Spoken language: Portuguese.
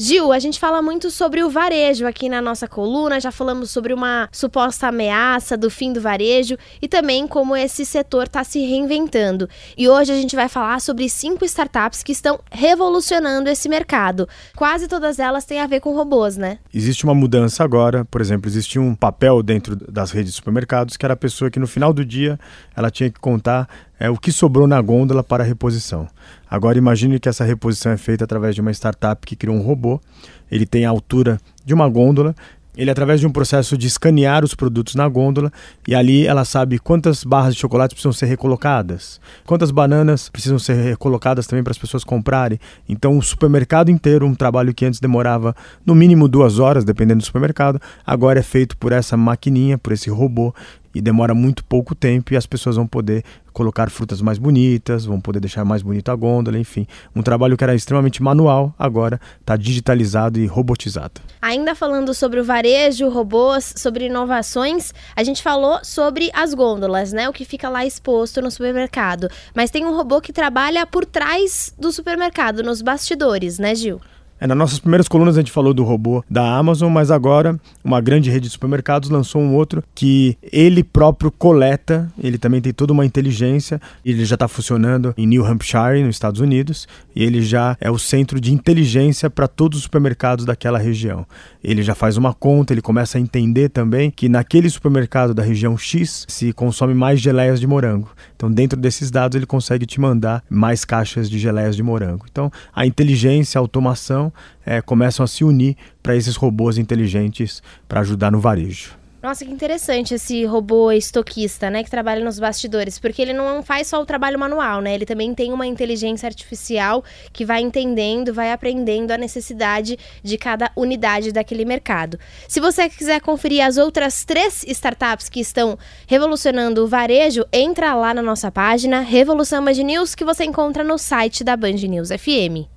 Gil, a gente fala muito sobre o varejo aqui na nossa coluna, já falamos sobre uma suposta ameaça do fim do varejo e também como esse setor está se reinventando. E hoje a gente vai falar sobre cinco startups que estão revolucionando esse mercado. Quase todas elas têm a ver com robôs, né? Existe uma mudança agora, por exemplo, existe um papel dentro das redes de supermercados que era a pessoa que no final do dia ela tinha que contar é o que sobrou na gôndola para a reposição. Agora imagine que essa reposição é feita através de uma startup que criou um robô. Ele tem a altura de uma gôndola. Ele, através de um processo de escanear os produtos na gôndola, e ali ela sabe quantas barras de chocolate precisam ser recolocadas, quantas bananas precisam ser recolocadas também para as pessoas comprarem. Então, o supermercado inteiro, um trabalho que antes demorava no mínimo duas horas, dependendo do supermercado, agora é feito por essa maquininha, por esse robô, e demora muito pouco tempo e as pessoas vão poder colocar frutas mais bonitas, vão poder deixar mais bonita a gôndola, enfim. Um trabalho que era extremamente manual, agora está digitalizado e robotizado. Ainda falando sobre o varejo, robôs, sobre inovações, a gente falou sobre as gôndolas, né? O que fica lá exposto no supermercado. Mas tem um robô que trabalha por trás do supermercado, nos bastidores, né, Gil? É, nas nossas primeiras colunas a gente falou do robô da Amazon, mas agora uma grande rede de supermercados lançou um outro que ele próprio coleta, ele também tem toda uma inteligência, ele já está funcionando em New Hampshire, nos Estados Unidos, e ele já é o centro de inteligência para todos os supermercados daquela região. Ele já faz uma conta, ele começa a entender também que naquele supermercado da região X se consome mais geleias de morango. Então, dentro desses dados, ele consegue te mandar mais caixas de geleias de morango. Então, a inteligência, a automação é, começam a se unir para esses robôs inteligentes para ajudar no varejo. Nossa, que interessante esse robô estoquista, né, que trabalha nos bastidores, porque ele não faz só o trabalho manual, né? Ele também tem uma inteligência artificial que vai entendendo, vai aprendendo a necessidade de cada unidade daquele mercado. Se você quiser conferir as outras três startups que estão revolucionando o varejo, entra lá na nossa página Revolução Band News que você encontra no site da Band News FM.